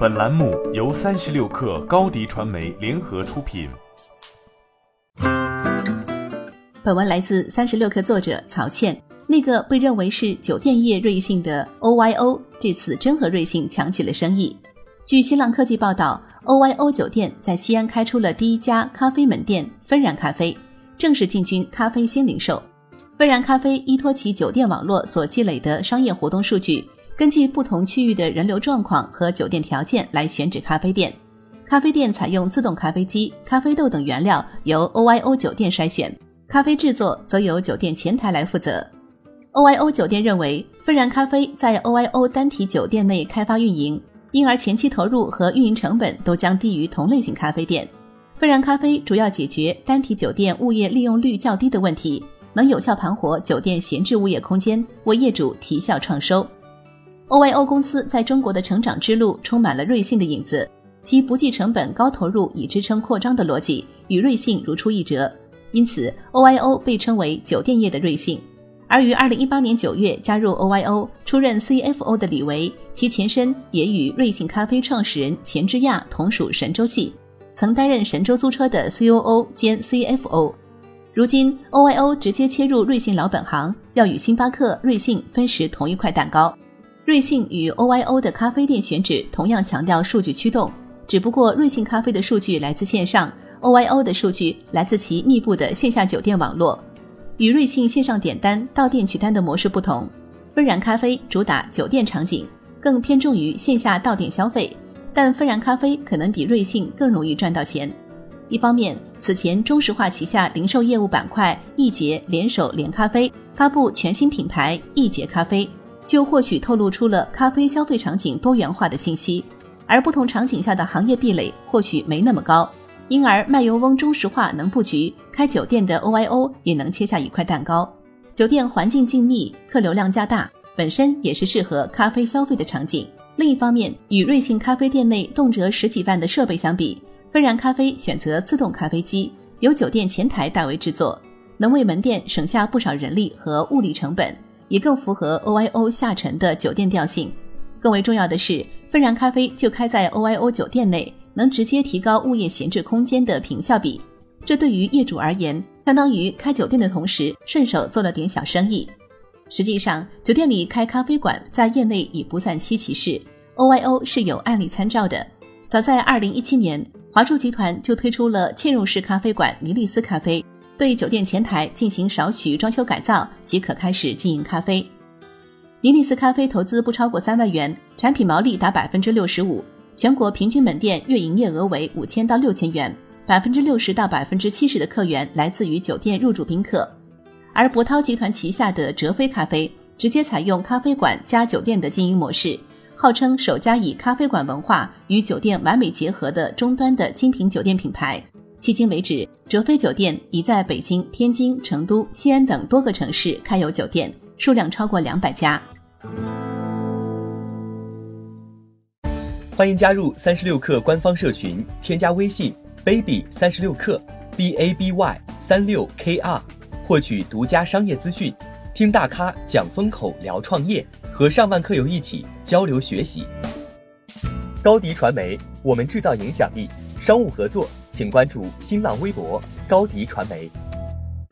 本栏目由三十六氪高低传媒联合出品。本文来自三十六氪作者曹倩。那个被认为是酒店业瑞幸的 OYO，这次真和瑞幸抢起了生意。据新浪科技报道，OYO 酒店在西安开出了第一家咖啡门店——芬然咖啡，正式进军咖啡新零售。芬然咖啡依托其酒店网络所积累的商业活动数据。根据不同区域的人流状况和酒店条件来选址咖啡店，咖啡店采用自动咖啡机，咖啡豆等原料由 OYO 酒店筛选，咖啡制作则由酒店前台来负责。OYO 酒店认为，芬然咖啡在 OYO 单体酒店内开发运营，因而前期投入和运营成本都将低于同类型咖啡店。芬然咖啡主要解决单体酒店物业利用率较低的问题，能有效盘活酒店闲置物业空间，为业主提效创收。OYO 公司在中国的成长之路充满了瑞幸的影子，其不计成本、高投入以支撑扩张的逻辑与瑞幸如出一辙，因此 OYO 被称为酒店业的瑞幸。而于2018年9月加入 OYO、出任 CFO 的李维，其前身也与瑞幸咖啡创始人钱之亚同属神州系，曾担任神州租车的 COO 兼 CFO。如今 OYO 直接切入瑞幸老本行，要与星巴克、瑞幸分食同一块蛋糕。瑞幸与 OYO 的咖啡店选址同样强调数据驱动，只不过瑞幸咖啡的数据来自线上，OYO 的数据来自其密布的线下酒店网络。与瑞幸线上点单到店取单的模式不同，芬然咖啡主打酒店场景，更偏重于线下到店消费。但芬然咖啡可能比瑞幸更容易赚到钱。一方面，此前中石化旗下零售业务板块易捷联手联咖啡发布全新品牌易捷咖啡。就或许透露出了咖啡消费场景多元化的信息，而不同场景下的行业壁垒或许没那么高，因而卖油翁中石化能布局开酒店的 OYO 也能切下一块蛋糕。酒店环境静谧，客流量较大，本身也是适合咖啡消费的场景。另一方面，与瑞幸咖啡店内动辄十几万的设备相比，芬然咖啡选择自动咖啡机，由酒店前台代为制作，能为门店省下不少人力和物力成本。也更符合 OYO 下沉的酒店调性。更为重要的是，芬然咖啡就开在 OYO 酒店内，能直接提高物业闲置空间的平效比。这对于业主而言，相当于开酒店的同时顺手做了点小生意。实际上，酒店里开咖啡馆在业内已不算稀奇事，OYO 是有案例参照的。早在2017年，华住集团就推出了嵌入式咖啡馆尼利斯咖啡。对酒店前台进行少许装修改造即可开始经营咖啡。尼利斯咖啡投资不超过三万元，产品毛利达百分之六十五，全国平均门店月营业额为五千到六千元，百分之六十到百分之七十的客源来自于酒店入住宾客。而博涛集团旗下的哲飞咖啡直接采用咖啡馆加酒店的经营模式，号称首家以咖啡馆文化与酒店完美结合的终端的精品酒店品牌。迄今为止，哲飞酒店已在北京、天津、成都、西安等多个城市开有酒店，数量超过两百家。欢迎加入三十六氪官方社群，添加微信 baby 三十六氪 b a b y 三六 k r，获取独家商业资讯，听大咖讲风口，聊创业，和上万客友一起交流学习。高迪传媒，我们制造影响力，商务合作。请关注新浪微博高迪传媒。